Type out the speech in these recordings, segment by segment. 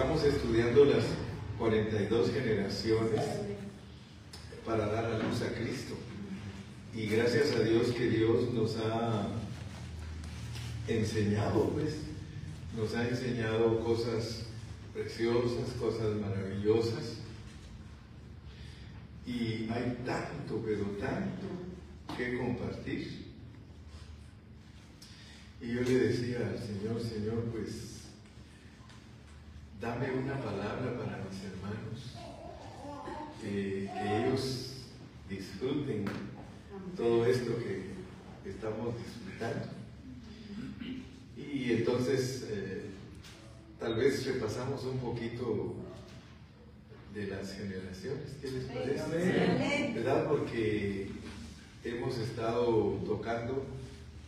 estamos estudiando las 42 generaciones para dar a luz a Cristo. Y gracias a Dios que Dios nos ha enseñado, pues, nos ha enseñado cosas preciosas, cosas maravillosas. Y hay tanto, pero tanto que compartir. Y yo le decía al Señor, Señor, pues dame una palabra para mis hermanos, que ellos disfruten todo esto que estamos disfrutando. Y entonces, eh, tal vez repasamos un poquito de las generaciones, ¿qué les parece? ¿Verdad? Porque hemos estado tocando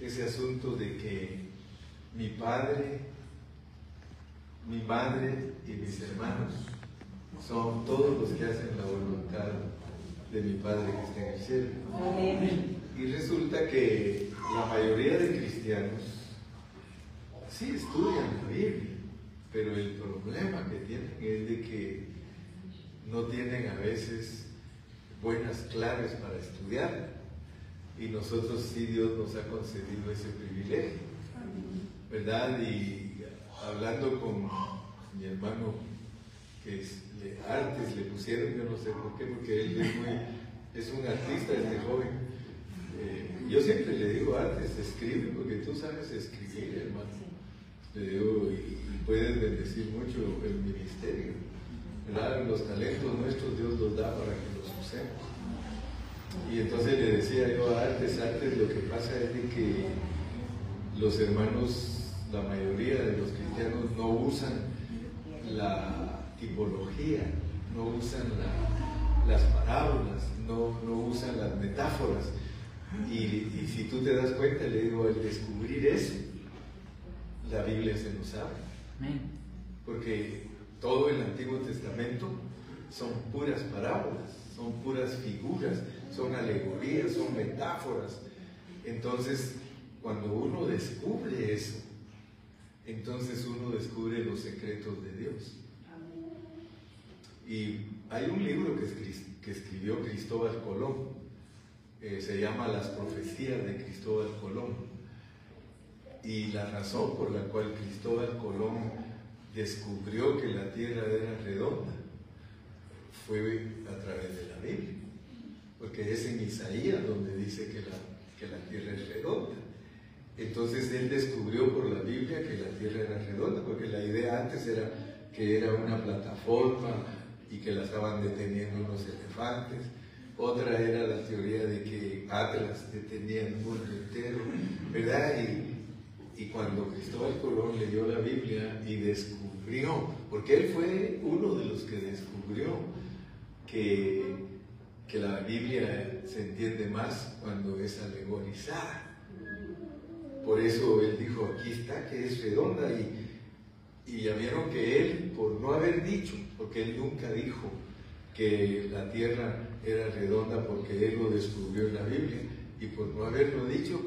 ese asunto de que mi padre, mi madre y mis hermanos son todos los que hacen la voluntad de mi Padre que está en el cielo. Y resulta que la mayoría de cristianos sí estudian la Biblia, pero el problema que tienen es de que no tienen a veces buenas claves para estudiar. Y nosotros sí Dios nos ha concedido ese privilegio. ¿Verdad? Y hablando con mi hermano que es artes le pusieron, yo no sé por qué, porque él es, muy, es un artista, este joven. Eh, yo siempre le digo artes, escribe, porque tú sabes escribir, hermano. Le digo, y, puedes bendecir mucho el ministerio. ¿verdad? Los talentos nuestros Dios los da para que los usemos. Y entonces le decía yo a Artes, Artes, lo que pasa es de que los hermanos, la mayoría de los cristianos no usan la tipología, no usan las parábolas, no, usan las metáforas. Y, si tú te das cuenta, le digo, al descubrir eso, la Biblia se nos abre. Porque todo el Antiguo Testamento son puras parábolas, son puras figuras, son alegorías, son metáforas. Entonces, cuando uno descubre eso, entonces uno descubre los secretos de Dios. Y hay un libro que, escribió Cristóbal Colón, eh, se llama Las profecías de Cristóbal Colón. Y la razón por la cual Cristóbal Colón descubrió que la tierra era redonda fue a través de la Biblia, porque es en Isaías donde dice que la, que la tierra es redonda. Entonces él descubrió por la Biblia que la tierra era redonda, porque la idea antes era que era una plataforma y que la estaban deteniendo unos elefantes. Otra era la teoría de que Atlas detenía el mundo entero, ¿verdad? Y, y cuando Cristóbal Colón leyó la Biblia y descubrió, porque él fue uno de los que descubrió que, que la Biblia se entiende más cuando es alegorizada. Por eso él dijo, aquí está, que es redonda y y ya vieron que él, por no haber dicho, porque él nunca dijo que la tierra era redonda porque él lo descubrió en la Biblia, y por no haberlo dicho,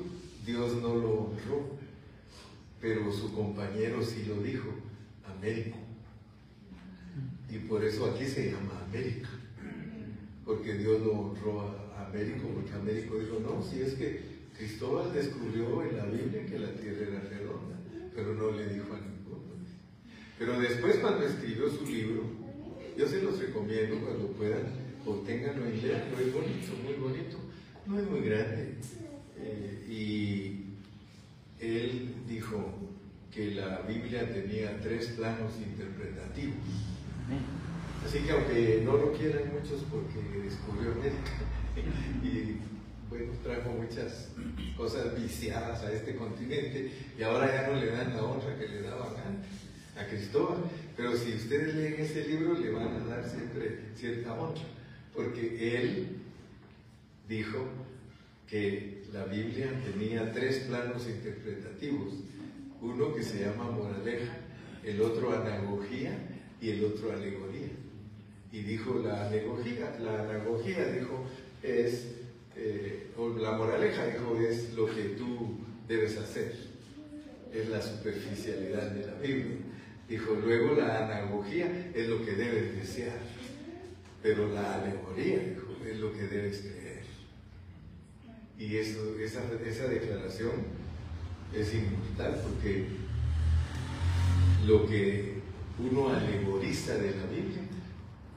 Dios no lo honró. Pero su compañero sí lo dijo, Américo. Y por eso aquí se llama América, porque Dios lo honró a Américo, porque Américo dijo, no, si es que Cristóbal descubrió en la Biblia que la tierra era redonda, pero no le dijo a pero después cuando escribió su libro, yo se los recomiendo cuando puedan, o tenganlo en leerlo, es bonito, muy bonito, no es muy grande. Eh, y él dijo que la Biblia tenía tres planos interpretativos. Así que aunque no lo quieran muchos porque descubrió América y bueno, trajo muchas cosas viciadas a este continente y ahora ya no le dan la honra que le daban antes a Cristóbal. Pero si ustedes leen ese libro, le van a dar siempre cierta honra, porque él dijo que la Biblia tenía tres planos interpretativos, uno que se llama moraleja, el otro anagogía y el otro alegoría. Y dijo la anagogía, la anagogía dijo es, la moraleja dijo es lo que tú debes hacer, es la superficialidad de la Biblia Dijo, luego la analogía es lo que debes desear, pero la alegoría, dijo, es lo que debes creer. Y eso, esa, esa declaración es inmortal porque lo que uno alegoriza de la Biblia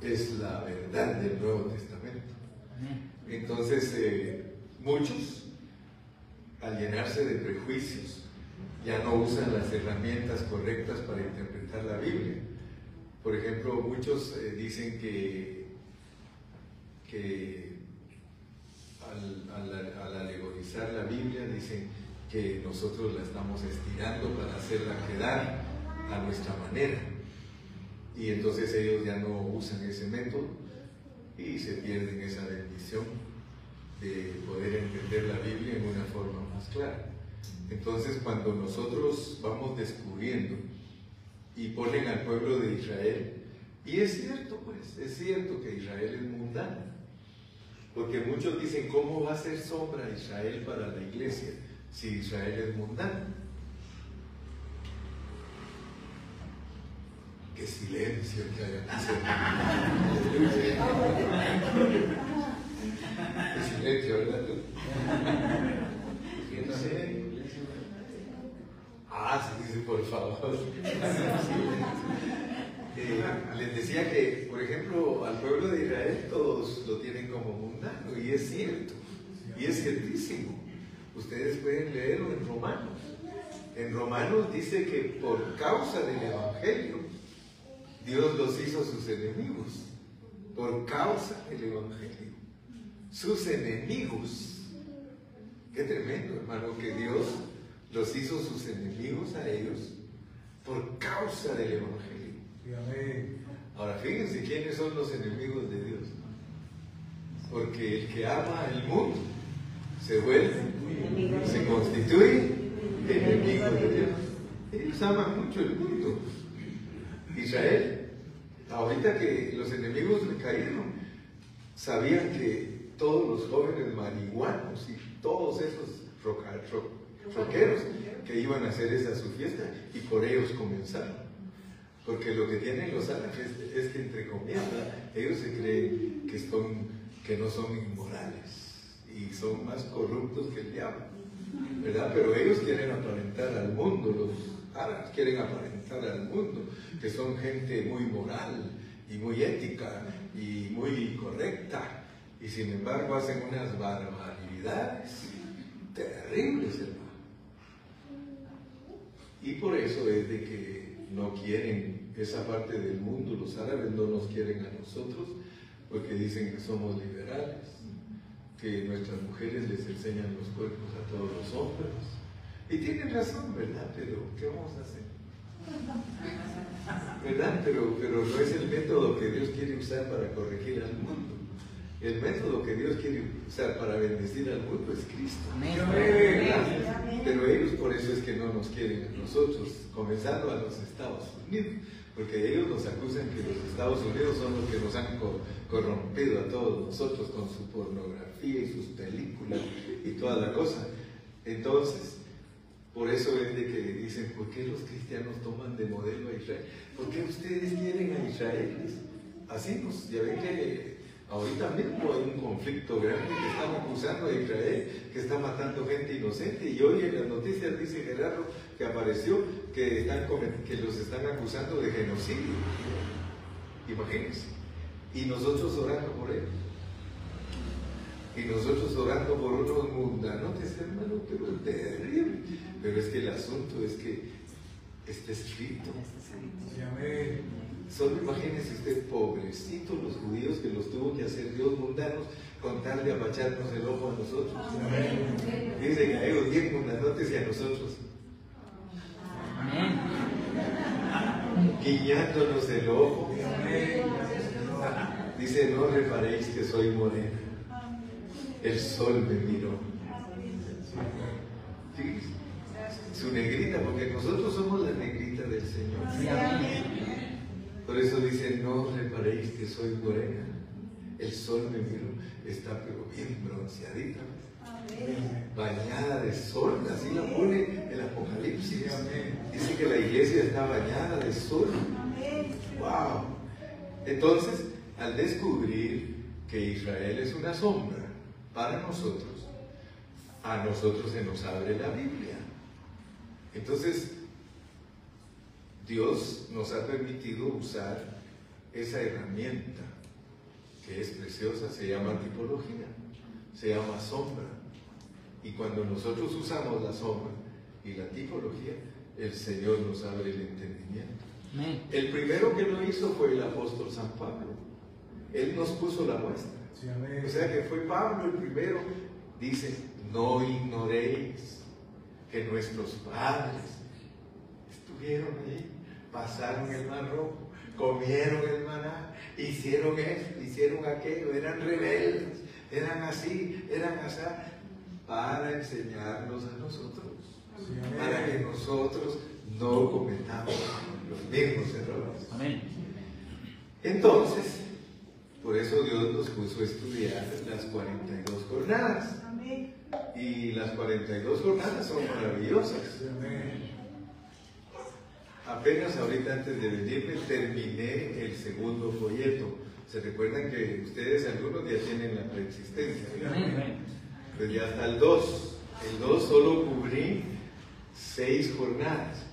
es la verdad del Nuevo Testamento. Entonces, eh, muchos, al llenarse de prejuicios, ya no usan las herramientas correctas para interpretar la Biblia. Por ejemplo, muchos eh, dicen que, al, alegorizar la Biblia, dicen que nosotros la estamos estirando para hacerla quedar a nuestra manera. Y entonces ellos ya no usan ese método y se pierden esa bendición de poder entender la Biblia en una forma más clara. Entonces cuando nosotros vamos descubriendo y ponen al pueblo de Israel, y es cierto pues, es cierto que Israel es mundano, porque muchos dicen, ¿cómo va a ser sombra Israel para la iglesia si Israel es mundano? Qué silencio que hay Silencio, ¿verdad? Ah, sí, sí, por favor. Eh, les decía que, por ejemplo, al pueblo de Israel todos lo tienen como mundano, y es cierto, y es ciertísimo. Ustedes pueden leerlo en Romanos. En Romanos dice que por causa del Evangelio, Dios los hizo sus enemigos por causa del Evangelio. Sus enemigos. Qué tremendo, hermano, que Dios los hizo sus enemigos a ellos por causa del Evangelio. Ahora, fíjense quiénes son los enemigos de Dios. Porque el que ama el mundo se vuelve, se constituye enemigo de Dios. Ellos aman mucho el mundo. Israel, ahorita que los enemigos le cayeron, sabían que todos los jóvenes marihuanos y todos esos roqueros que iban a hacer esa su fiesta y por ellos comenzaron. Porque lo que tienen los árabes es que, entre comillas, ellos se creen que, son, que no son inmorales y son más corruptos que el diablo, ¿verdad? Pero ellos quieren aparentar al mundo, los árabes quieren aparentar al mundo que son gente muy moral y muy ética y muy correcta, y sin embargo hacen unas barbaridades terribles, hermano. Y por eso es de que no quieren esa parte del mundo, los árabes no nos quieren a nosotros, porque dicen que somos liberales, que nuestras mujeres les enseñan los cuerpos a todos los hombres. Y tienen razón, ¿verdad? Pero ¿qué vamos a hacer? ¿Verdad? Pero, pero no es el método que Dios quiere usar para corregir al mundo. El método que Dios quiere usar para bendecir al mundo es Cristo. Pero ellos por eso es que no nos quieren a nosotros, comenzando a los Estados Unidos, porque ellos nos acusan que los Estados Unidos son los que nos han corrompido a todos nosotros con su pornografía y sus películas y toda la cosa. Entonces, por eso es de que dicen, ¿por qué los cristianos toman de modelo a Israel? ¿Por qué ustedes quieren a Israel? Así, pues, ya ven que ahorita mismo hay un conflicto grande que están acusando a Israel, que está matando gente inocente. Y hoy en las noticias dice Gerardo que apareció que, están, que los están acusando de genocidio. Imagínense. Y nosotros orando por ellos y nosotros orando por unos mundanotes, hermano, pero es terrible. Pero es que el asunto es que está escrito. Solo imagínense usted, pobrecitos los judíos que los tuvo que hacer Dios mundanos con tal de apacharnos el ojo a nosotros. Dice que a ellos diez mundanotes y a nosotros. Guiñándonos el ojo. Dice, no reparéis que soy morena el sol me miró. Su negrita, porque nosotros somos la negrita del Señor. Por eso dice, no reparéis que soy morena. El sol me miró, está pero bien bronceadita. Bañada de sol, así la pone el Apocalipsis. Dice que la iglesia está bañada de sol. ¡Wow! Entonces, al descubrir que Israel es una sombra para nosotros, a nosotros se nos abre la Biblia. Entonces, Dios nos ha permitido usar esa herramienta que es preciosa, se llama tipología, se llama sombra. Y cuando nosotros usamos la sombra y la tipología, el Señor nos abre el entendimiento. El primero que lo hizo fue el apóstol San Pablo. Él nos puso la muestra. o sea que fue Pablo el primero. Dice, no ignoréis que nuestros padres estuvieron ahí, pasaron el mar rojo, comieron el maná, hicieron esto, hicieron aquello, eran rebeldes, eran así, eran así, para enseñarnos a nosotros, para que nosotros no cometamos los mismos errores. Amén. Entonces, por eso Dios nos puso a estudiar las 42 jornadas. Amén. Y las 42 jornadas son maravillosas. Amén. Apenas ahorita antes de venirme terminé el segundo folleto. ¿Se recuerdan que ustedes algunos ya tienen la preexistencia? Pues ya está el 2. El 2 solo cubrí seis jornadas.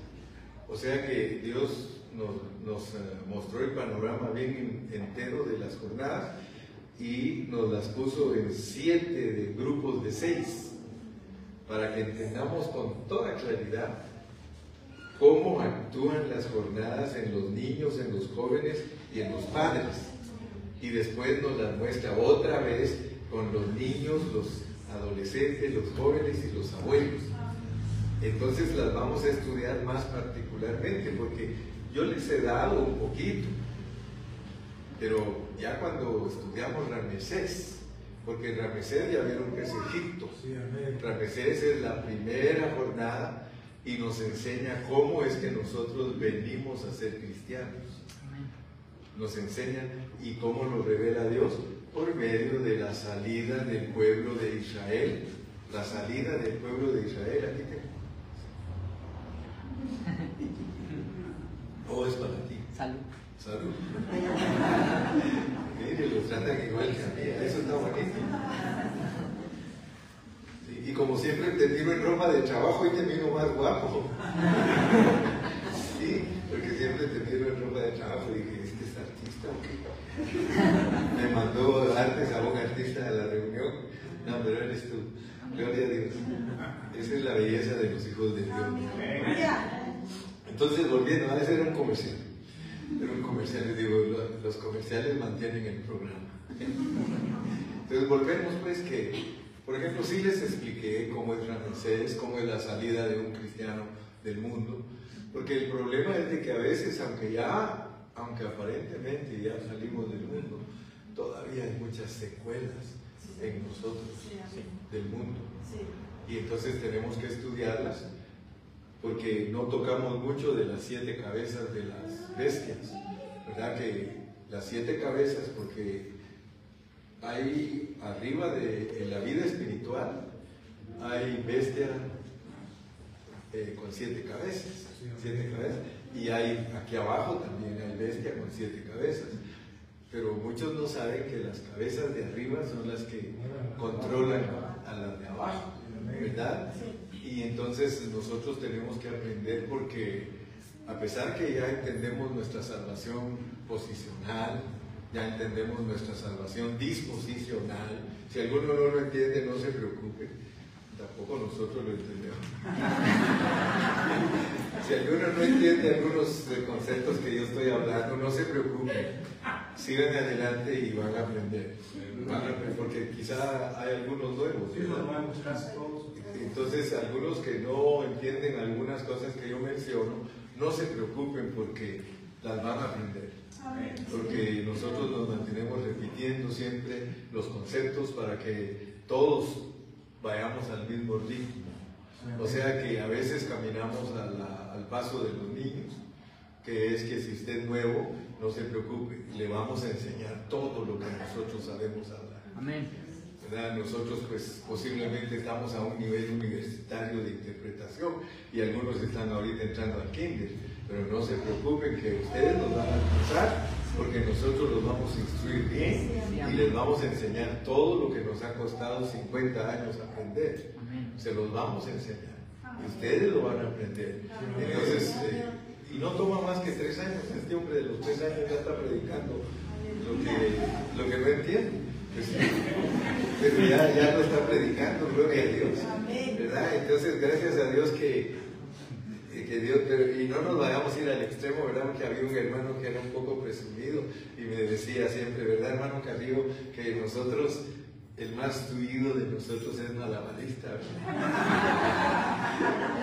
O sea que Dios nos, eh, mostró el panorama bien entero de las jornadas y nos las puso en siete de grupos de seis para que entendamos con toda claridad cómo actúan las jornadas en los niños, en los jóvenes y en los padres. Y después nos las muestra otra vez con los niños, los adolescentes, los jóvenes y los abuelos. Entonces las vamos a estudiar más particularmente porque yo les he dado un poquito, pero ya cuando estudiamos Ramesés, porque Ramesés ya vieron que es Egipto, Ramesés es la primera jornada y nos enseña cómo es que nosotros venimos a ser cristianos. Nos enseña y cómo nos revela Dios por medio de la salida del pueblo de Israel. La salida del pueblo de Israel. Aquí ¿O es para ti? Salud. Salud. Mire, los tratan igual que a mí. Eso está bonito. Y como siempre te miro en ropa de trabajo y te miro más guapo. Sí, porque siempre te miro en ropa de trabajo y dije, ¿este es artista o qué? Me mandó antes a un artista a la reunión. No, pero eres tú. Gloria a Dios. Esa es la belleza de los hijos de Dios. Entonces, volviendo, a ese era un comercial. Era un comercial, les digo, los comerciales mantienen el programa. Entonces, volvemos pues que, por ejemplo, sí les expliqué cómo es Ramsés, cómo es la salida de un cristiano del mundo, porque el problema es de que a veces, aunque ya, aunque aparentemente ya salimos del mundo, todavía hay muchas secuelas en nosotros del mundo. Y entonces tenemos que estudiarlas porque no tocamos mucho de las siete cabezas de las bestias, ¿verdad? Que las siete cabezas, porque hay arriba de en la vida espiritual, hay bestia eh, con siete cabezas, siete cabezas, y hay aquí abajo también hay bestia con siete cabezas. Pero muchos no saben que las cabezas de arriba son las que controlan a las de abajo, ¿verdad? Y entonces nosotros tenemos que aprender porque a pesar que ya entendemos nuestra salvación posicional, ya entendemos nuestra salvación disposicional, si alguno no lo entiende, no se preocupe, tampoco nosotros lo entendemos. si alguno no entiende algunos conceptos que yo estoy hablando, no se preocupe, sigan adelante y van a aprender, porque quizá hay algunos nuevos. Entonces, algunos que no entienden algunas cosas que yo menciono, no se preocupen porque las van a aprender. Porque nosotros nos mantenemos repitiendo siempre los conceptos para que todos vayamos al mismo ritmo. O sea que a veces caminamos al paso de los niños, que es que si usted es nuevo, no se preocupe, le vamos a enseñar todo lo que nosotros sabemos hablar. Amén. ¿verdad? Nosotros pues posiblemente estamos a un nivel universitario de interpretación y algunos están ahorita entrando al kinder, pero no se preocupen que ustedes nos van a alcanzar porque nosotros los vamos a instruir bien y les vamos a enseñar todo lo que nos ha costado 50 años aprender. Se los vamos a enseñar. Y ustedes lo van a aprender. Entonces, eh, y no toma más que tres años. Este hombre de los tres años ya está predicando lo que, lo que no entiende. Pues, pero ya, ya lo está predicando, gloria a Dios. ¿verdad? Entonces, gracias a Dios que, y no nos vayamos a ir al extremo, ¿verdad? Porque había un hermano que era un poco presumido y me decía siempre, ¿verdad, hermano Carrillo? Que nosotros el más tuido de nosotros es malabarista.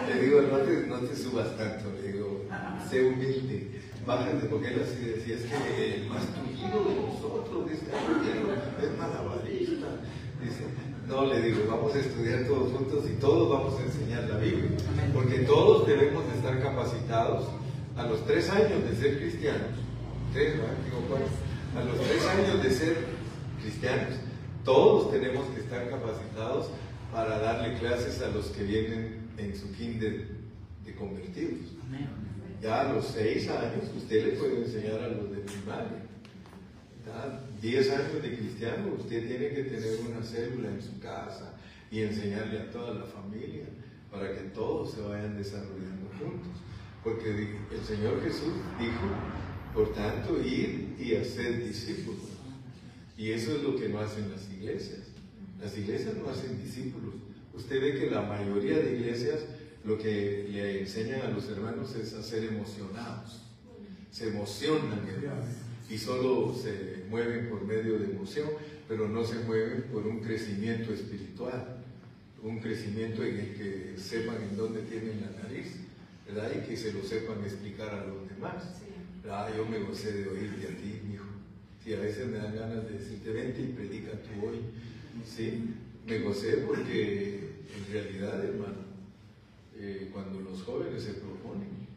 le digo, no te, no te subas tanto, le digo, sé humilde, bájate, porque él así decía, es que el más tuido de nosotros dice, es malabarista. Dice, no, le digo, vamos a estudiar todos juntos y todos vamos a enseñar la Biblia, porque todos debemos de estar capacitados a los tres años de ser cristianos, tres, Digo, a los tres años de ser cristianos, todos tenemos que estar capacitados para darle clases a los que vienen en su kinder de convertidos. Ya a los seis años usted le puede enseñar a los de primaria. Diez años de cristiano, usted tiene que tener una célula en su casa y enseñarle a toda la familia para que todos se vayan desarrollando juntos. Porque el Señor Jesús dijo, por tanto, ir y hacer discípulos. Y eso es lo que no hacen las iglesias. Las iglesias no hacen discípulos. Usted ve que la mayoría de iglesias lo que le enseñan a los hermanos es a ser emocionados. Se emocionan y solo se mueven por medio de emoción, pero no se mueven por un crecimiento espiritual, un crecimiento en el que sepan en dónde tienen la nariz, ¿verdad? Y que se lo sepan explicar a los demás. Ah, yo me gocé de oírte a ti, hijo y a veces me dan ganas de decirte, vente y predica tú hoy. Sí, me gocé porque en realidad, hermano, eh, cuando los jóvenes se proponen,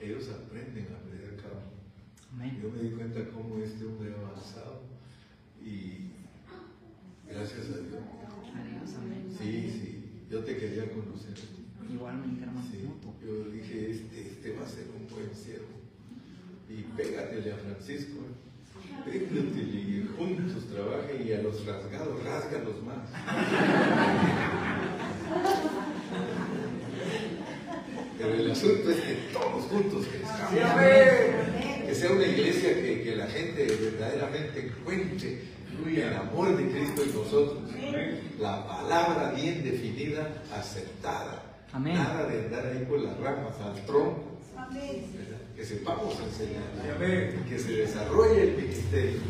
ellos aprenden a pedir Yo me di cuenta cómo este hombre ha avanzado y gracias a Dios. Sí, sí, yo te quería conocer. Igualmente, hermano. Sí, yo dije, este, este va a ser un buen siervo. Y pégatele a Francisco. ¿eh? y juntos trabajen y a los rasgados, rásgalos más. Pero el asunto es que todos juntos crezcamos. Que sea una iglesia que, que la gente verdaderamente encuentre el amor de Cristo en nosotros. La palabra bien definida, aceptada. Nada de andar ahí por las ramas al tronco. Que sepamos enseñar, que se desarrolle el ministerio.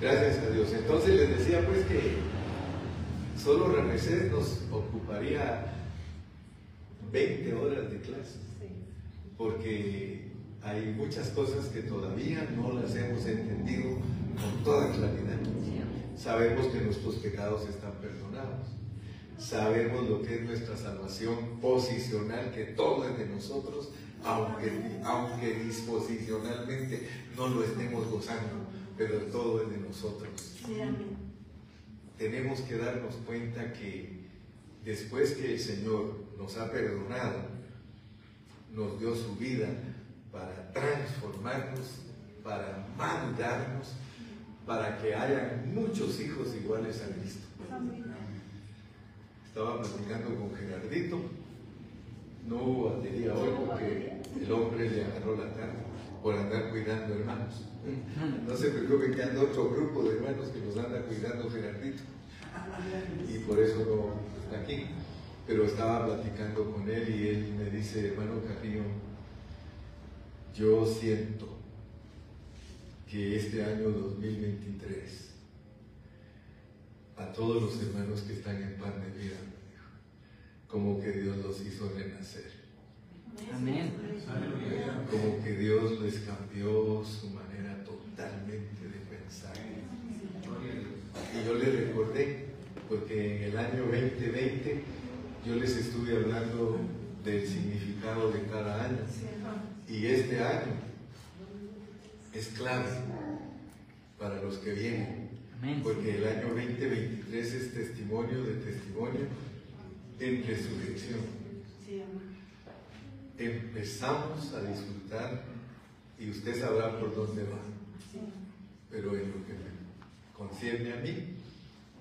Gracias a Dios. Entonces les decía pues que solo Ramesés nos ocuparía 20 horas de clase, porque hay muchas cosas que todavía no las hemos entendido con toda claridad. Sabemos que nuestros pecados están perdonados sabemos lo que es nuestra salvación posicional, que todo es de nosotros, aunque, aunque disposicionalmente no lo estemos gozando, pero todo es de nosotros. Tenemos que darnos cuenta que después que el Señor nos ha perdonado, nos dio su vida para transformarnos, para mandarnos, para que haya muchos hijos iguales a Cristo. Estaba platicando con Gerardito. No hubo batería hoy porque el hombre le agarró la cara por andar cuidando hermanos. No se preocupen que anda otro grupo de hermanos que nos anda cuidando Gerardito. Y por eso no está aquí. Pero estaba platicando con él y él me dice, hermano Carrillo, yo siento que este año 2023 a todos los hermanos que están en pan de vida, como que Dios los hizo renacer. Amén. Como que Dios les cambió su manera totalmente de pensar. Y yo les recordé, porque en el año 2020 yo les estuve hablando del significado de cada año. Y este año es clave para los que vienen. Porque el año 2023 es testimonio de testimonio en resurrección. Empezamos a disfrutar y usted sabrá por dónde va. Pero en lo que me concierne a mí,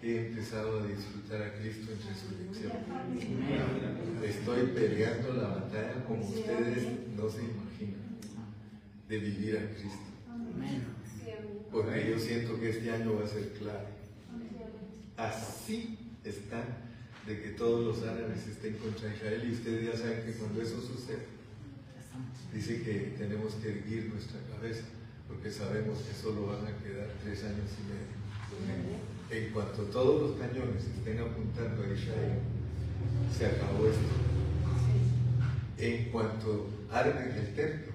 he empezado a disfrutar a Cristo en resurrección. Estoy peleando la batalla como ustedes no se imaginan de vivir a Cristo. Amén. Porque yo siento que este año va a ser clave. Así está de que todos los árabes estén contra Israel y ustedes ya saben que cuando eso sucede, dice que tenemos que erguir nuestra cabeza porque sabemos que solo van a quedar tres años y medio. En cuanto todos los cañones estén apuntando a Israel, se acabó esto. En cuanto armen el templo,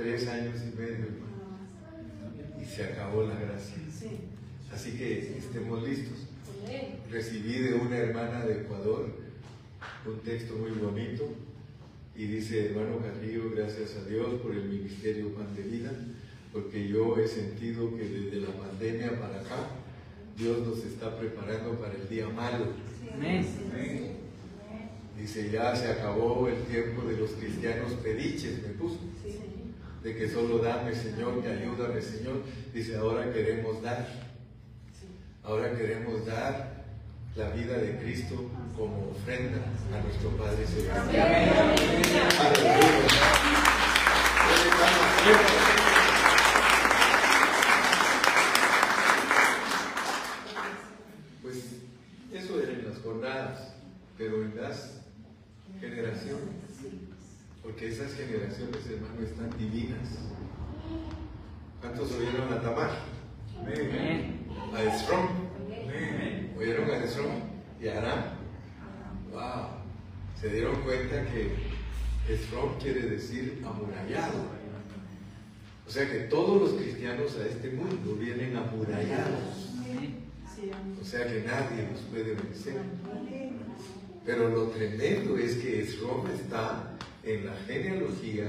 tres años y medio, hermano, y se acabó la gracia. Sí. Así que estemos listos. Recibí de una hermana de Ecuador un texto muy bonito y dice, hermano Carrillo, gracias a Dios por el ministerio Pan de Vida, porque yo he sentido que desde la pandemia para acá, Dios nos está preparando para el día malo. Dice, ya se acabó el tiempo de los cristianos pediches, me puso, Sí. De que solo dame Señor, que ayúdame Señor. Dice, ahora queremos dar. Ahora queremos dar la vida de Cristo como ofrenda a nuestro Padre Celestial. Pues eso era en las jornadas, pero en las generaciones, porque esas generaciones, hermano, están divinas. ¿Cuántos oyeron a Tamar? Amén. A Esrom. ¿Oyeron a Esrom? Y a Aram. Wow. Se dieron cuenta que Esrom quiere decir amurallado. O sea que todos los cristianos a este mundo vienen amurallados. O sea que nadie los puede vencer. Pero lo tremendo es que Esrom está en la genealogía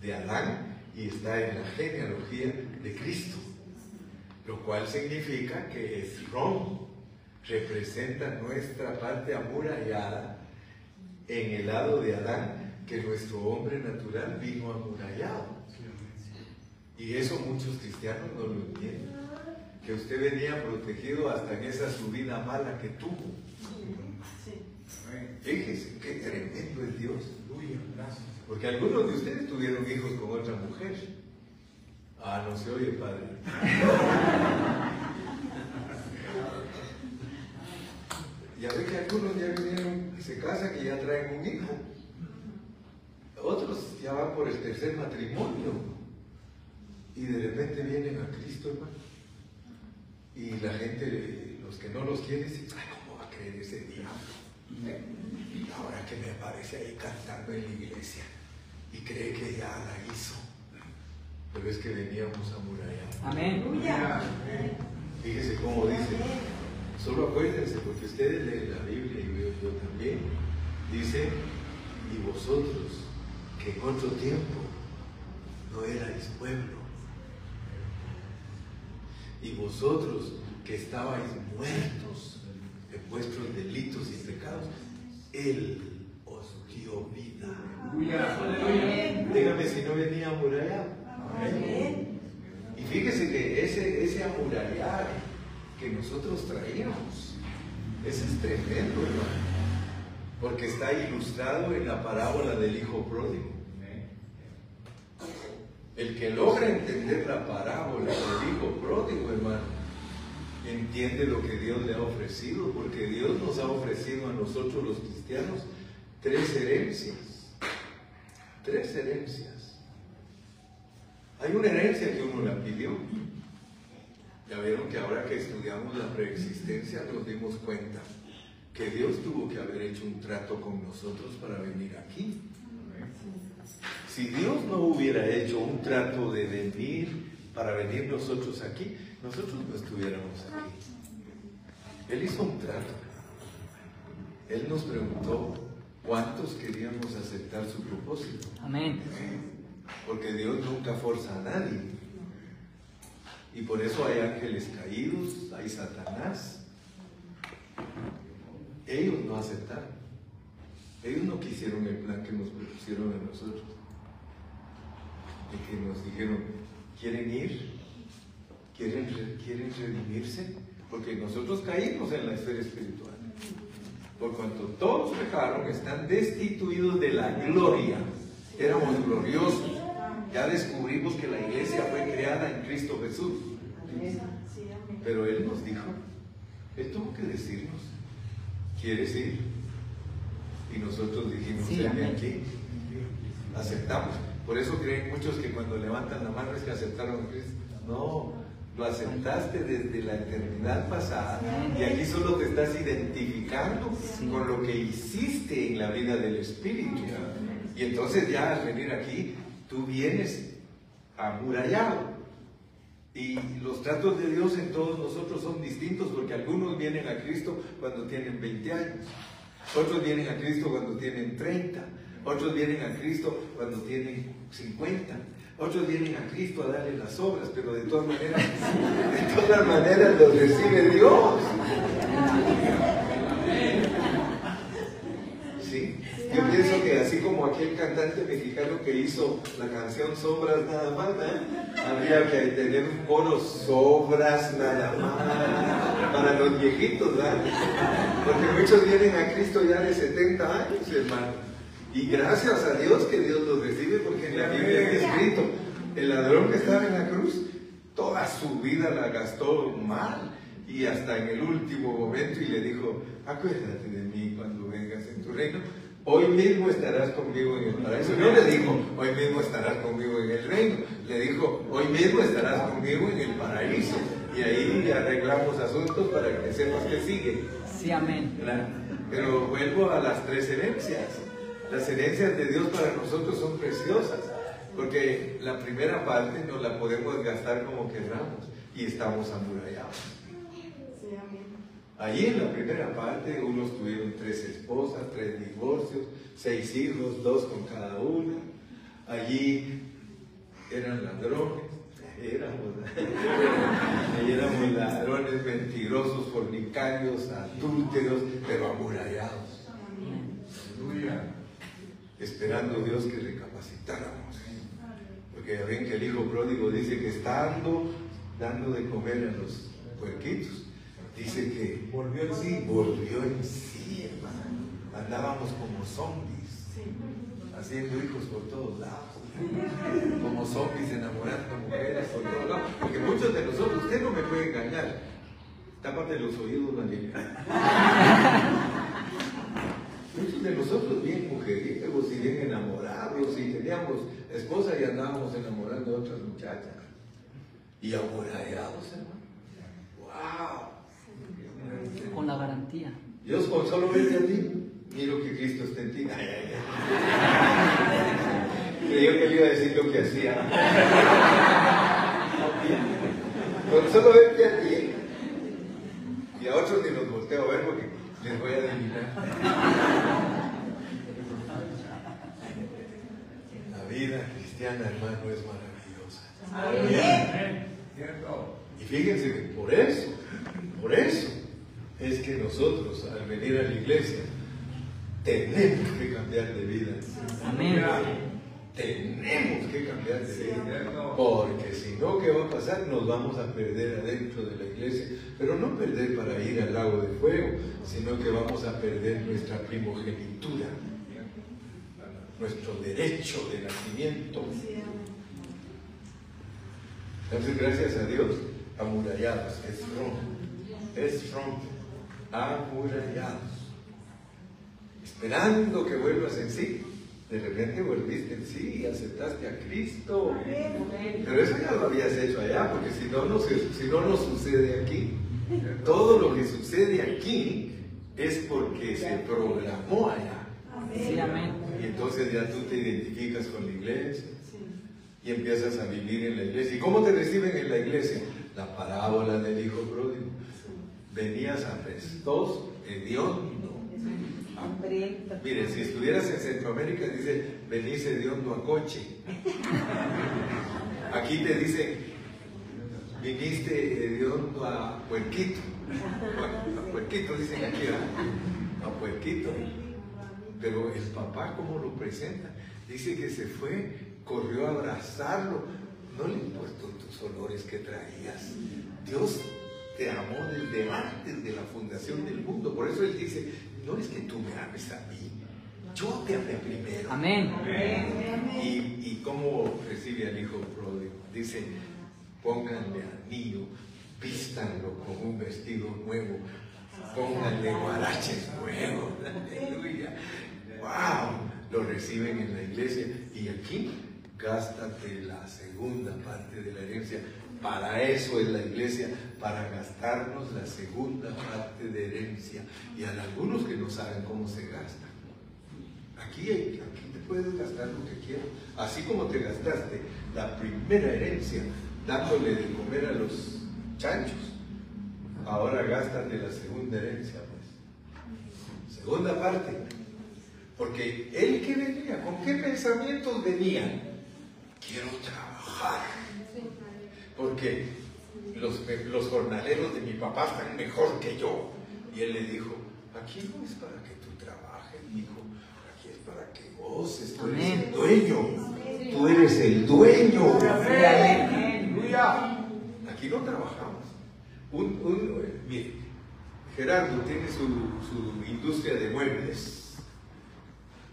de Adán y está en la genealogía de Cristo. Lo cual significa que Esrom representa nuestra parte amurallada en el lado de Adán, que nuestro hombre natural vino amurallado. Y eso muchos cristianos no lo entienden. Que usted venía protegido hasta en esa subida mala que tuvo. Sí. Fíjese qué tremendo es Dios. Porque algunos de ustedes tuvieron hijos con otra mujer. Ah, no se oye, padre. Ya ve que algunos ya vinieron se casan y ya traen un hijo. Otros ya van por el tercer matrimonio. Y de repente vienen a Cristo, hermano. Y la gente, los que no los quieren, dicen, ay, ¿cómo va a creer ese diablo? Y ahora que me aparece ahí cantando en la iglesia y cree que ya la hizo. Pero es que veníamos a murallar. Amén. Fíjese cómo dice. Solo acuérdense, porque ustedes leen la Biblia y yo, yo también. Dice, y vosotros, que en otro tiempo no erais pueblo. Y vosotros, que estabais muertos vuestros delitos y pecados, Él os dio vida. Dígame si no venía amurallado. Y fíjese que ese, ese amurallar que nosotros traíamos, ese es tremendo, hermano. Porque está ilustrado en la parábola del hijo pródigo. El que logra entender la parábola del hijo pródigo, hermano, entiende lo que Dios le ha ofrecido, porque Dios nos ha ofrecido a nosotros los cristianos tres herencias. Tres herencias. Hay una herencia que uno la pidió. Ya vieron que ahora que estudiamos la preexistencia nos dimos cuenta que Dios tuvo que haber hecho un trato con nosotros para venir aquí. Si Dios no hubiera hecho un trato de venir para venir nosotros aquí, nosotros no estuviéramos aquí. Él hizo un trato. Él nos preguntó cuántos queríamos aceptar su propósito. Amén. Porque Dios nunca forza a nadie. Y por eso hay ángeles caídos, hay Satanás. Ellos no aceptaron. Ellos no quisieron el plan que nos propusieron a nosotros. Y que nos dijeron, ¿quieren ir? ¿Quieren, ¿Quieren redimirse? Porque nosotros caímos en la esfera espiritual. Por cuanto todos pecaron, están destituidos de la gloria. Éramos gloriosos. Ya descubrimos que la iglesia fue creada en Cristo Jesús. Pero Él nos dijo, Él tuvo que decirnos, ¿quieres ir? Y nosotros dijimos, Sí, aquí. Aceptamos. Por eso creen muchos que cuando levantan la mano es que aceptaron a Cristo. No, lo aceptaste desde la eternidad pasada y aquí solo te estás identificando con lo que hiciste en la vida del Espíritu. Y entonces ya al venir aquí, tú vienes amurallado. Y los tratos de Dios en todos nosotros son distintos porque algunos vienen a Cristo cuando tienen 20 años, otros vienen a Cristo cuando tienen 30, otros vienen a Cristo cuando tienen 50, otros vienen a Cristo a darle las obras, pero de todas maneras, de todas maneras los recibe Dios. Sí, yo pienso que así como aquel cantante mexicano que hizo la canción Sobras nada más, ¿eh? habría que tener un coro Sobras nada más para los viejitos, ¿verdad? Porque muchos vienen a Cristo ya de 70 años, hermano. Y gracias a Dios que Dios los recibe, porque en la Biblia está escrito, el ladrón que estaba en la cruz, toda su vida la gastó mal y hasta en el último momento y le dijo, acuérdate de mí cuando vengas en tu reino, hoy mismo estarás conmigo en el paraíso. No le dijo, hoy mismo estarás conmigo en el reino, le dijo, hoy mismo estarás conmigo en el paraíso. Y ahí arreglamos asuntos para que sepas que sigue. Sí, amén. ¿verdad? Pero vuelvo a las tres herencias. Las herencias de Dios para nosotros son preciosas, porque la primera parte no la podemos gastar como queramos y estamos amurallados. Allí en la primera parte, unos tuvieron tres esposas, tres divorcios, seis hijos, dos con cada una. Allí eran ladrones, éramos, allí éramos ladrones, mentirosos, fornicarios, adúlteros, pero amurallados. Esperando Dios que recapacitáramos. Porque ya ven que el hijo pródigo dice que estando dando de comer a los puerquitos, dice que Volvió en sí. volvió en sí, hermano. Andábamos como zombies, haciendo hijos por todos lados. Como zombies enamorando mujeres por todos lados. Porque muchos de nosotros, usted no me puede engañar. Tápate los oídos, Daniela. De nosotros bien mujeriegos y bien enamorados y teníamos esposa y andábamos enamorando a otras muchachas. Y amurallados, hermano. ¡Wow! Con la garantía. Dios con solo verte a ti, miro que Cristo está en ti. Ay, ay, ay. Creyó que le iba a decir lo que hacía. Con solo verte a ti. Y a otros ni los volteo a ver porque les voy a adivinar. La vida cristiana, hermano, es maravillosa. ¿Cierto? Y fíjense que por eso, por eso es que nosotros al venir a la iglesia tenemos que cambiar de vida. Amén. Tenemos que cambiar de vida. Porque si no, ¿qué va a pasar? Nos vamos a perder adentro de la iglesia. Pero no perder para ir al lago de fuego, sino que vamos a perder nuestra primogenitura, nuestro derecho de nacimiento. Entonces, gracias a Dios, amurallados, es from, es from, amurallados, esperando que vuelvas en sí. De repente volviste en sí y aceptaste a Cristo. Pero eso ya lo habías hecho allá, porque si no, no, si no, no sucede aquí. Todo lo que sucede aquí es porque se programó allá. Sí, amén. Y entonces ya tú te identificas con la iglesia y empiezas a vivir en la iglesia. ¿Y cómo te reciben en la iglesia? La parábola del hijo pródigo. Venías apestoso, hediondo. Mire, si estuvieras en Centroamérica, dice, venís hediondo a coche. Aquí te dice, viniste de hondo a Puerquito. A Puerquito dicen aquí, ¿verdad? A Puerquito. Pero el papá, ¿cómo lo presenta? Dice que se fue, corrió a abrazarlo. No le importó tus olores que traías. Dios te amó desde antes de la fundación del mundo. Por eso Él dice, no es que tú me ames a mí, yo te amé primero. Amén. Y, y cómo recibe al hijo pródigo. Dice, pónganle anillo, vístanlo con un vestido nuevo, pónganle guaraches nuevos. Aleluya. ¡Wow! Lo reciben en la iglesia. Y aquí, gástate la segunda parte de la herencia. Para eso es la iglesia, para gastarnos la segunda parte de herencia. Y hay algunos que no saben cómo se gasta. Aquí, aquí te puedes gastar lo que quieras. Así como te gastaste la primera herencia dándole de comer a los chanchos, ahora gástate la segunda herencia. Pues. Segunda parte. Porque él que venía, ¿con qué pensamientos venía? Quiero trabajar. Porque los, los jornaleros de mi papá están mejor que yo. Y él le dijo, aquí no es para que tú trabajes, hijo, aquí es para que goces, tú eres el dueño, tú eres el dueño. Aquí no trabajamos. Un, un- mire, Gerardo tiene su, su industria de muebles.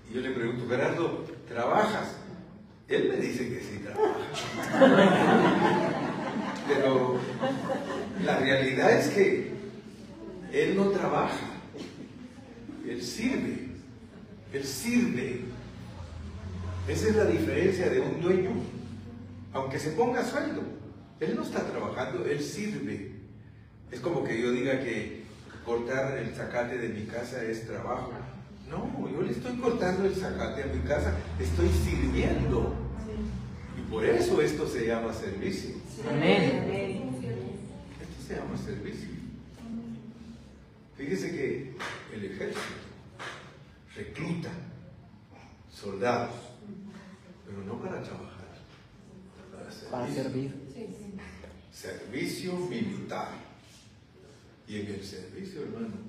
Y yo le pregunto, Gerardo, ¿trabajas? Él me dice que sí trabaja. Pero la realidad es que él no trabaja. Él sirve. Él sirve. Esa es la diferencia de un dueño. Aunque se ponga sueldo, él no está trabajando, él sirve. Es como que yo diga que cortar el zacate de mi casa es trabajo. No, yo le estoy cortando el zacate a mi casa, estoy sirviendo. Y por eso esto se llama servicio. Amén. Esto se llama servicio. Fíjese que el ejército recluta soldados, pero no para trabajar, para servir. Para servir. Servicio militar. Y en el servicio, hermano,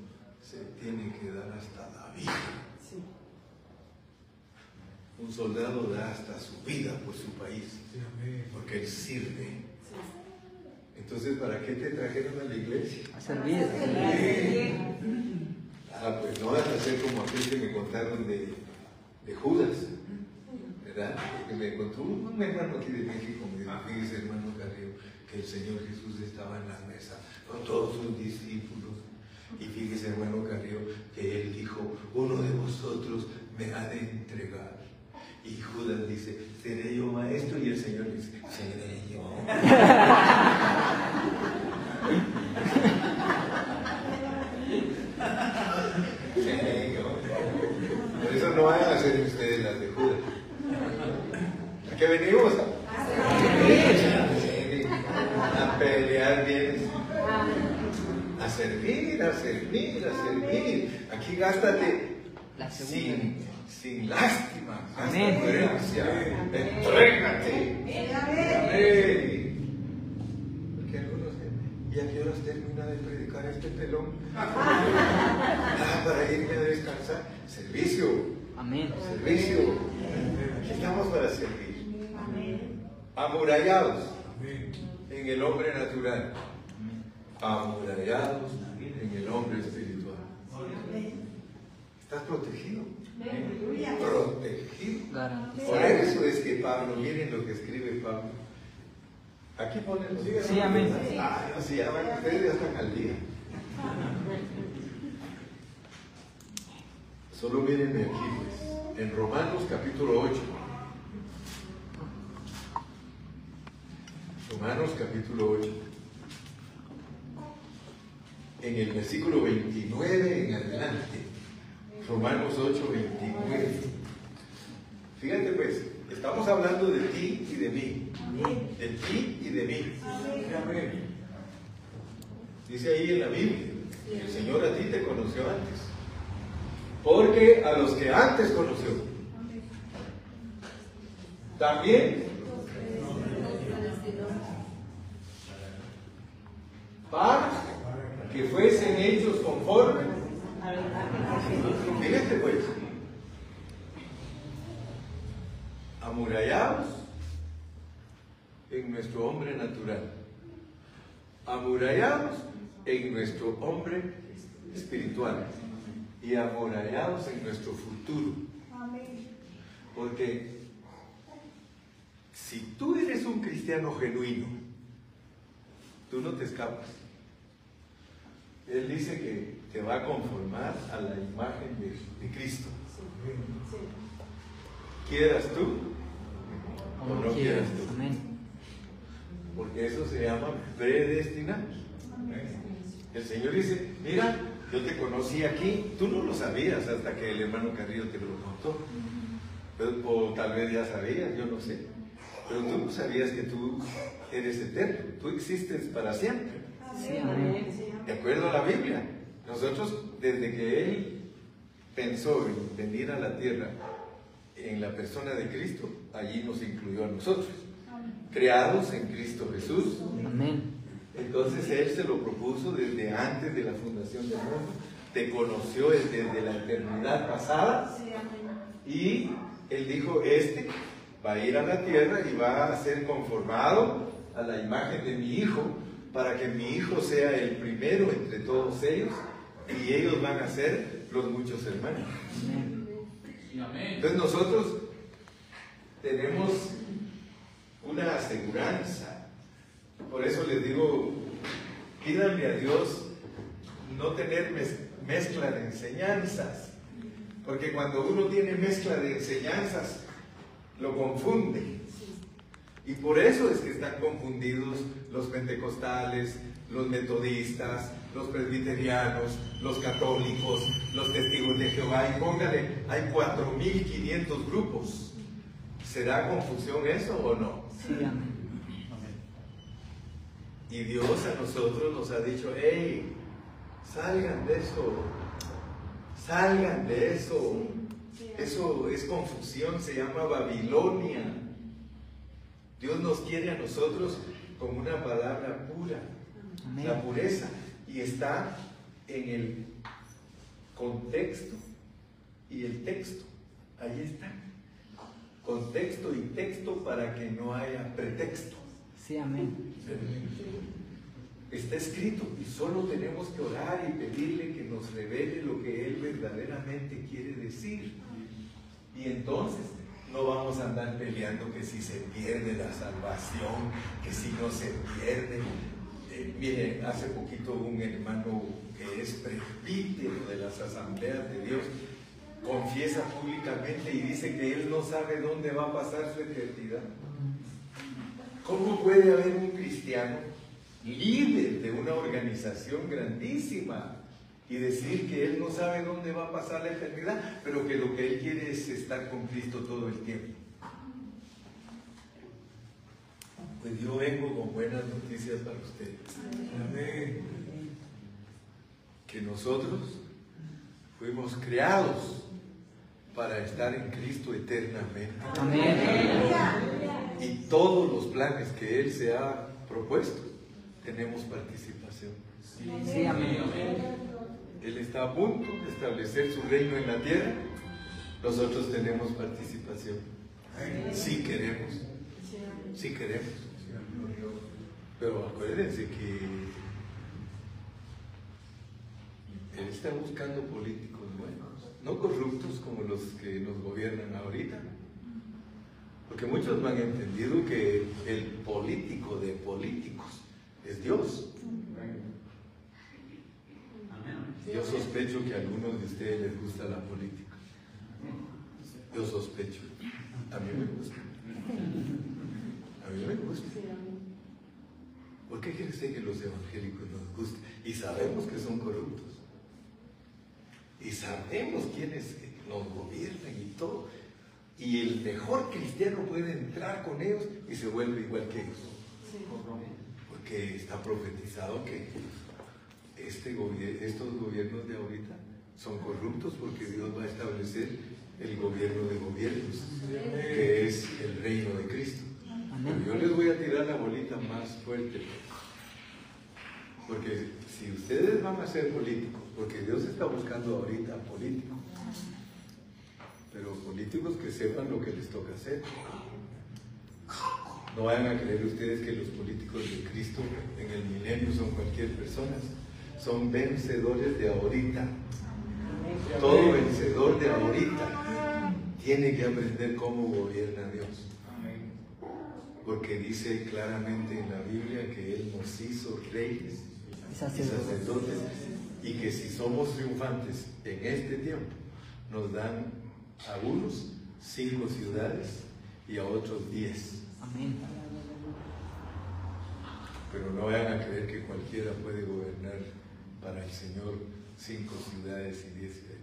se tiene que dar hasta la vida. Un soldado da hasta su vida por su país, porque él sirve. Entonces, ¿para qué te trajeron a la iglesia? A servir. Ah, pues no vas a ser como aquel que me contaron de, de Judas, ¿verdad? Que me contó un hermano aquí de México, me dijo, fíjese hermano Carrillo, que el Señor Jesús estaba en la mesa con todos sus discípulos. Y fíjese hermano Carrillo, que él dijo, uno de vosotros me ha de entregar. Y Judas dice, ¿seré yo maestro? Y el Señor dice, seré yo. Seré yo. Por eso no vayan a hacer ustedes las de Judas. ¿A qué venimos? A pelear bien. A servir, a servir, a servir. Aquí gástate La segunda sin, sin lástima. Amén. Entrégate. Amén. Porque algunos dicen, ¿y a qué horas termina de predicar este pelón? Ah, para irme a descansar. Servicio. Amén. Servicio. Aquí estamos para servir. Amurallados en el hombre natural. Amurallados en el hombre espiritual. Estás protegido. Protegido. Por eso es que Pablo, miren lo que escribe Pablo. Aquí pone los Sí, amén. Ah, sí, ya van, ustedes ya están al día. Solo mírenme aquí, pues. En Romanos capítulo 8. Romanos capítulo 8. En el versículo 29 en adelante. Romanos 8, 29. Fíjate pues, estamos hablando de ti y de mí. De ti y de mí. Dice ahí en la Biblia, el Señor a ti te conoció antes. Porque a los que antes conoció, también que fuesen hechos conforme. Fíjate pues, amurallados en nuestro hombre natural, amurallados en nuestro hombre espiritual y amurallados en nuestro futuro. Porque si tú eres un cristiano genuino, tú no te escapas. Él dice que te va a conformar a la imagen de, de Cristo. Sí. Quieras tú O no no quieras. tú. Amén. Porque eso se llama predestinados. El Señor dice, mira, yo te conocí aquí, tú no lo sabías hasta que el hermano Carrillo te lo contó. Pero- o tal vez ya sabías, yo no sé. Pero tú no sabías que tú eres eterno, tú existes para siempre. Sí, amén. Sí, De acuerdo a la Biblia, nosotros desde que Él pensó en venir a la tierra en la persona de Cristo, allí nos incluyó a nosotros, creados en Cristo Jesús. Amén. Entonces Él se lo propuso desde antes de la fundación del mundo, te conoció desde la eternidad pasada. Y Él dijo, este va a ir a la tierra y va a ser conformado a la imagen de mi hijo para que mi hijo sea el primero entre todos ellos y ellos van a ser los muchos hermanos. Entonces nosotros tenemos una aseguranza. Por eso les digo, pídanle a Dios no tener mez- mezcla de enseñanzas. Porque cuando uno tiene mezcla de enseñanzas, lo confunde. Y por eso es que están confundidos los pentecostales, los metodistas, los presbiterianos, los católicos, los testigos de Jehová. Y póngale, hay 4.500 grupos. ¿Será confusión eso o no? Sí, amén. Y Dios a nosotros nos ha dicho, hey, salgan de eso, salgan de eso. Eso es confusión, se llama Babilonia. Dios nos quiere a nosotros con una palabra pura, la pureza, y está en el contexto y el texto. Ahí está. Contexto y texto para que no haya pretexto. Sí, amén. Está escrito y solo tenemos que orar y pedirle que nos revele lo que Él verdaderamente quiere decir. Y entonces no vamos a andar peleando que si se pierde la salvación, que si no se pierde. Eh, mire, hace poquito un hermano que es presbítero de las asambleas de Dios confiesa públicamente y dice que él no sabe dónde va a pasar su eternidad. ¿Cómo puede haber un cristiano líder de una organización grandísima y decir que él no sabe dónde va a pasar la eternidad, pero que lo que él quiere es estar con Cristo todo el tiempo? Pues yo vengo con buenas noticias para ustedes. Amén. Que nosotros fuimos creados para estar en Cristo eternamente Amén. y todos los planes que Él se ha propuesto, tenemos participación. Sí, amén. Él está a punto de establecer su reino en la tierra, nosotros tenemos participación. Sí queremos, Sí, amén. sí queremos. Pero acuérdense que Él está buscando políticos buenos, no corruptos como los que nos gobiernan ahorita. Porque muchos no han entendido que el político de políticos es Dios. Yo sospecho que a algunos de ustedes les gusta la política. Yo sospecho. A mí me gusta. A mí me gusta. ¿Por qué cree usted que los evangélicos nos gustan? Y sabemos que son corruptos. Y sabemos quiénes nos gobiernan y todo. Y el mejor cristiano puede entrar con ellos y se vuelve igual que ellos. Sí. Porque está profetizado que este gobier- estos gobiernos de ahorita son corruptos porque Dios va a establecer el gobierno de gobiernos, que es el reino de Cristo. Pero yo les voy a tirar la bolita más fuerte. Porque si ustedes van a ser políticos, porque Dios está buscando ahorita políticos, pero políticos que sepan lo que les toca hacer. No vayan a creer ustedes que los políticos de Cristo en el milenio son cualquier persona. Son vencedores de ahorita. Todo vencedor de ahorita tiene que aprender cómo gobierna Dios. Porque dice claramente en la Biblia que Él nos hizo reyes Y sacerdotes. y que si somos triunfantes en este tiempo, nos dan a unos cinco ciudades y a otros diez. Amén. Pero no vayan a creer que cualquiera puede gobernar para el Señor cinco ciudades y diez ciudades.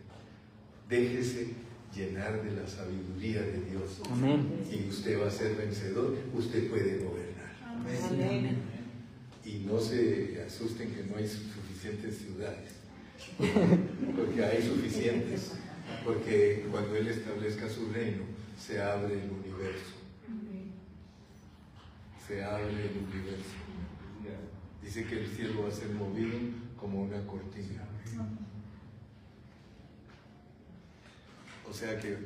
Déjese llenar de la sabiduría de Dios. Amén. Y usted va a ser vencedor, usted puede gobernar. Amén. Y no se asusten que no hay suficientes ciudades, porque hay suficientes, porque cuando Él establezca su reino, se abre el universo, se abre el universo. Dice que el cielo va a ser movido como una cortina. O sea que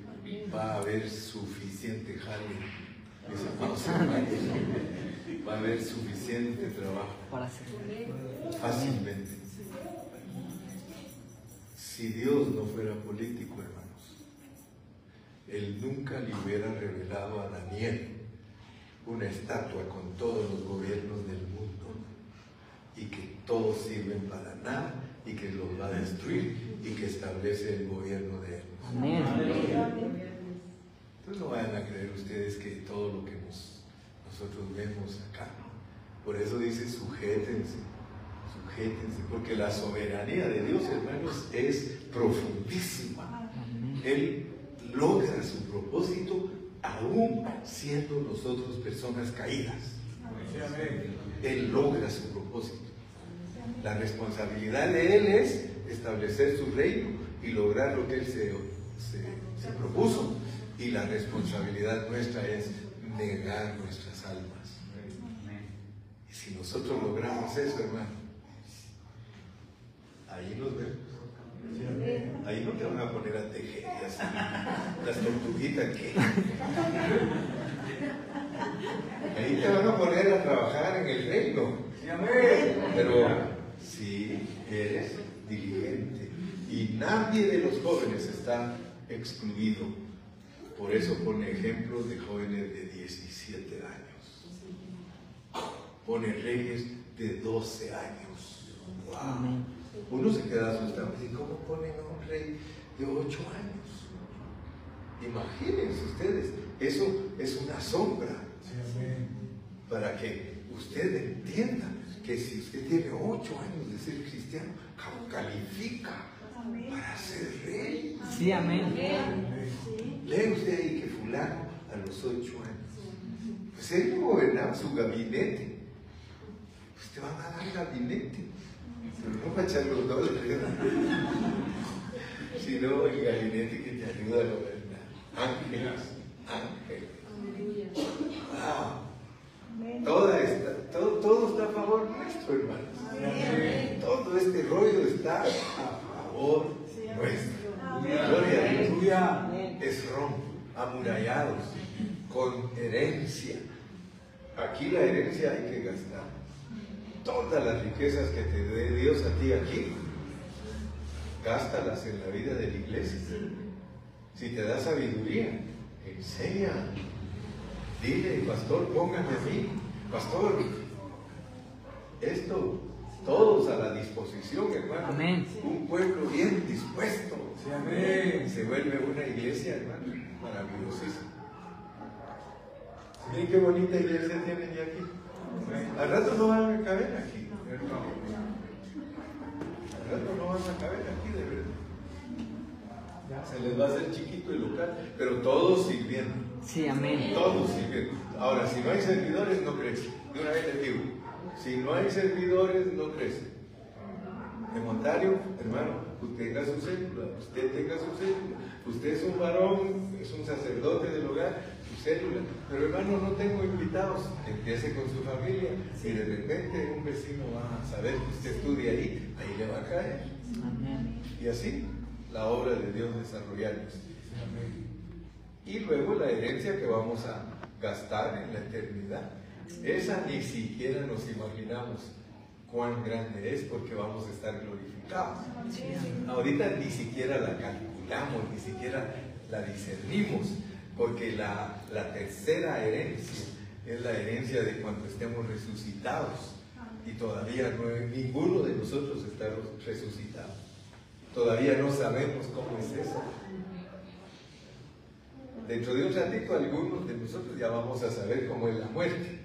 va a haber suficiente jale, amados hermanos. Va a haber suficiente trabajo Para fácilmente. Si Dios no fuera político, hermanos, Él nunca le hubiera revelado a Daniel una estatua con todos los gobiernos del mundo y que todos sirven para nada y que los va a destruir y que establece el gobierno de Él. Amén. Entonces no vayan a creer ustedes que todo lo que nos- nosotros vemos acá. Por eso dice sujétense, sujétense, porque la soberanía de Dios, hermanos, es profundísima. Él logra su propósito aún siendo nosotros personas caídas. Él logra su propósito. La responsabilidad de Él es establecer su reino y lograr lo que Él se, se- se propuso. Y la responsabilidad nuestra es negar nuestras almas. Y si nosotros logramos eso, hermano, ahí nos vemos. Ahí no te van a poner a tejer y así. Las tortuguitas que. Ahí te van a poner a trabajar en el reino. Pero si eres diligente y nadie de los jóvenes está excluido. Por eso pone ejemplos de jóvenes de 17 años. Pone reyes de 12 años. ¡Wow! Uno se queda asustado. ¿Y cómo ponen a un rey de 8 años? Imagínense ustedes, eso es una sombra para que usted entienda que si usted tiene 8 años de ser cristiano, ca- califica para ser rey. Sí, amén. Lee usted ahí que fulano a los 8 años. Pues él no gobernaba su gabinete. Van a dar gabinete. Pero no para echar los dólares. Sino el gabinete que te ayuda a gobernar. Ángeles. Ángeles. Wow. Toda esta- todo, todo está a favor nuestro, hermanos. Todo este rollo está a favor nuestro. Gloria a Dios. Es Rom, amurallados, con herencia. Aquí la herencia hay que gastar. Todas las riquezas que te dé Dios a ti aquí, gástalas en la vida de la iglesia. Si te da sabiduría, enseña. Dile, pastor, póngame a mí. Pastor, esto, todos a la disposición, hermano. Amén. Un pueblo bien dispuesto. Sí, amén. Se vuelve una iglesia, hermano, maravillosísima. Miren qué bonita iglesia tienen ya aquí. Al rato no van a caber aquí. Al rato no van a caber aquí, de verdad. Se les va a hacer chiquito el local, pero todos sirviendo. Sí, amén. Todos sirviendo. Ahora, si no hay servidores, no crece. De una vez les digo, si no hay servidores, no crece. En Ontario, hermano, usted tenga su célula, usted tenga su célula. Usted es un varón, es un sacerdote del hogar, célula. Pero hermano, no tengo invitados. Empiece con su familia. Si de repente un vecino va a saber que usted estudia ahí, ahí le va a caer. Amén. Y así la obra de Dios desarrollándose. Y luego la herencia que vamos a gastar en la eternidad. Esa ni siquiera nos imaginamos cuán grande es porque vamos a estar glorificados. Ahorita ni siquiera la calculamos, ni siquiera la discernimos, porque la, la tercera herencia es la herencia de cuando estemos resucitados. Y todavía no, ninguno de nosotros está resucitado. Todavía no sabemos cómo es eso. Dentro de un ratito algunos de nosotros ya vamos a saber cómo es la muerte.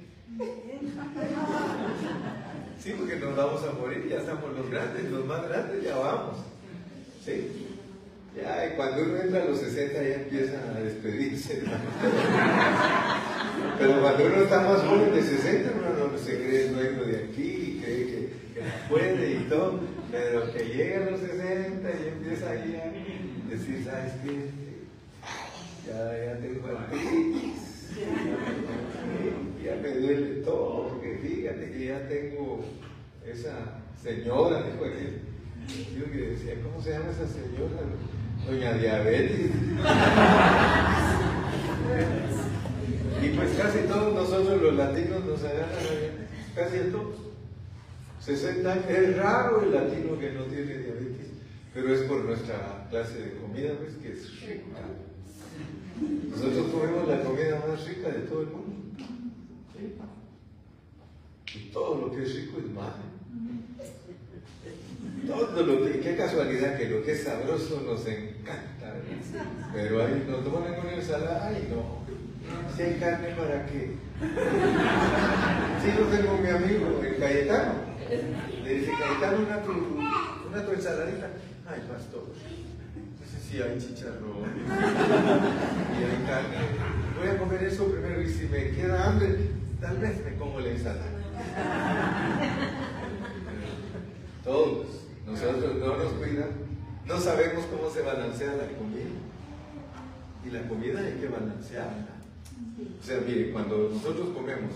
Sí, porque nos vamos a morir, ya estamos los grandes, los más grandes ya vamos. ¿Sí? Ya, y cuando uno entra a los 60 ya empiezan a despedirse. Pero cuando uno está más joven de 60, uno no se cree dueño de aquí, y cree que, que puede y todo. Pero que llega a los 60 y empieza ahí a decir, ¿sabes qué? Ya, ya tengo artritis. Ya me duele todo, porque fíjate que ya tengo esa señora, dijo aquel. Yo que decía, ¿cómo se llama esa señora? Doña Diabetes. y pues casi todos nosotros los latinos nos agarran, casi todos. 60 años. Es raro el latino que no tiene diabetes, pero es por nuestra clase de comida, pues que es rica. Nosotros comemos la comida más rica de todo el mundo. Y todo lo que es rico es malo. Todo lo que, qué casualidad que lo que es sabroso nos encanta. Pero ahí nos ponen una ensalada, ay no. Si hay carne, ¿para qué? Sí, yo tengo mi amigo, el Cayetano. Le dice, Cayetano, una tu, una tu ensaladita. Ay, pastor. Dice, sí, hay chicharrón. Y hay carne. Voy a comer eso primero y si me queda hambre, tal vez me como la ensalada. Todos, nosotros no nos cuidan, no sabemos cómo se balancea la comida. Y la comida hay que balancearla. O sea, mire, cuando nosotros comemos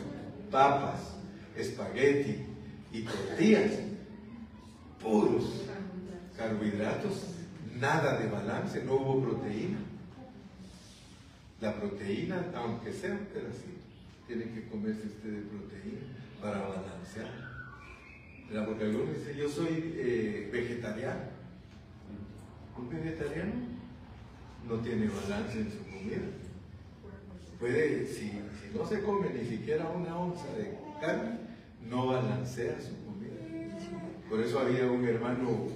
papas, espagueti y tortillas, puros carbohidratos, nada de balance, no hubo proteína. La proteína, aunque sea un pedacito, tiene que comerse usted de proteína para balancear. ¿Verdad? Porque algunos dicen, yo soy eh, vegetariano. Un vegetariano no tiene balance en su comida. Puede, si, si no se come ni siquiera una onza de carne, no balancea su comida. Por eso había un hermano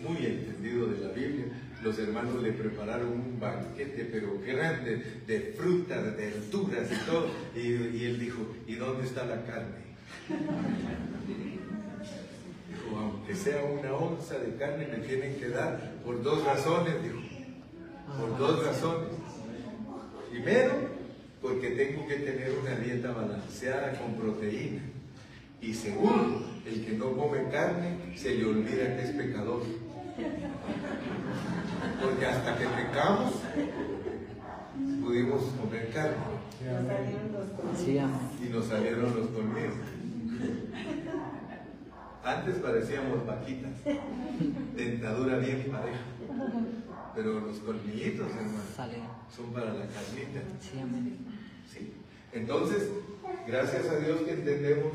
muy entendido de la Biblia. Los hermanos le prepararon un banquete, pero grande, de frutas, de verduras y todo. Y, y él dijo, ¿y dónde está la carne? Dijo, aunque sea una onza de carne, me tienen que dar por dos razones, dijo. Por dos razones. Primero, porque tengo que tener una dieta balanceada con proteína. Y segundo, el que no come carne se le olvida que es pecador. Porque hasta que pecamos, pudimos comer carne y nos salieron los colmillos. Antes parecíamos vaquitas, dentadura bien pareja. Pero los colmillitos, hermano, son para la carnita. Sí, amén. ¿sí? Entonces, gracias a Dios que entendemos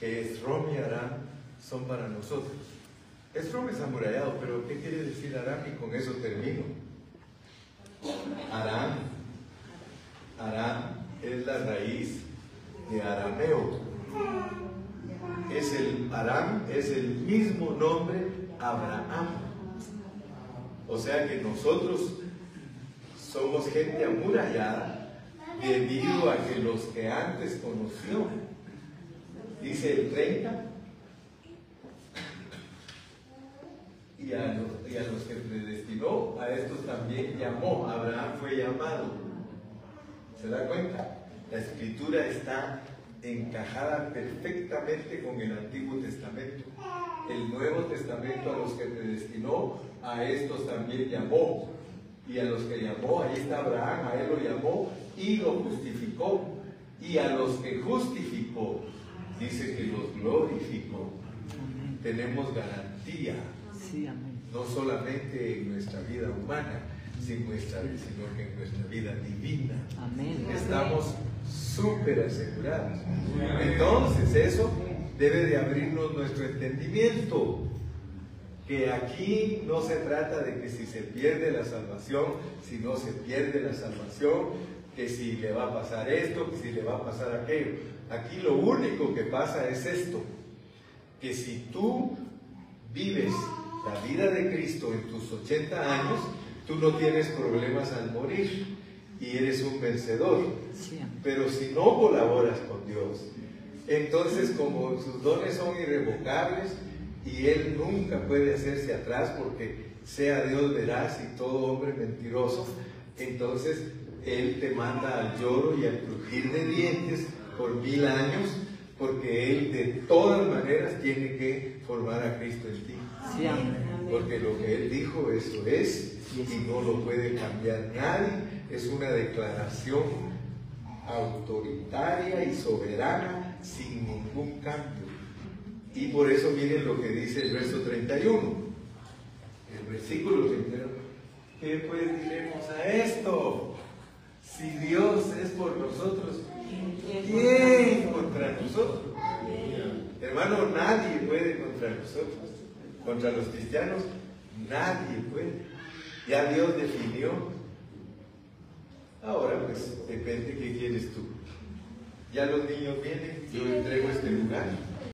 que Esrom y Aram son para nosotros. Esrom es amurallado, pero ¿qué quiere decir Aram? Y con eso termino. Aram, Aram es la raíz de arameo. Es el Aram es el mismo nombre Abraham. O sea que nosotros somos gente amurallada debido a que los que antes conoció, dice el 30, y a los, y a los que predestinó, a estos también llamó. Abraham fue llamado. ¿Se da cuenta? La escritura está encajada perfectamente con el Antiguo Testamento. El Nuevo Testamento a los que predestinó, a estos también llamó. Y a los que llamó, ahí está Abraham, a él lo llamó y lo justificó. Y a los que justificó, dice que los glorificó. Tenemos garantía, no solamente en nuestra vida humana, sino, que en nuestra vida divina. Estamos súper asegurados. Entonces eso debe de abrirnos nuestro entendimiento. Que aquí no se trata de que si se pierde la salvación, si no se pierde la salvación, que si le va a pasar esto, que si le va a pasar aquello. Aquí lo único que pasa es esto, que si tú vives la vida de Cristo en tus 80 años, tú no tienes problemas al morir y eres un vencedor. Pero si no colaboras con Dios, entonces como sus dones son irrevocables y Él nunca puede hacerse atrás porque sea Dios veraz y todo hombre mentiroso, entonces Él te manda al lloro y al crujir de dientes por mil años porque Él de todas maneras tiene que formar a Cristo en ti. Porque lo que Él dijo, eso es, y no lo puede cambiar nadie. Es una declaración autoritaria y soberana sin ningún cambio. Y por eso miren lo que dice el verso 31. El versículo 31. ¿Qué pues diremos a esto? Si Dios es por nosotros, ¿quién contra nosotros? Hermano, nadie puede contra nosotros. Contra los cristianos, nadie puede. Ya Dios definió. Ahora, pues, depende qué quieres tú. Ya los niños vienen, yo entrego este lugar.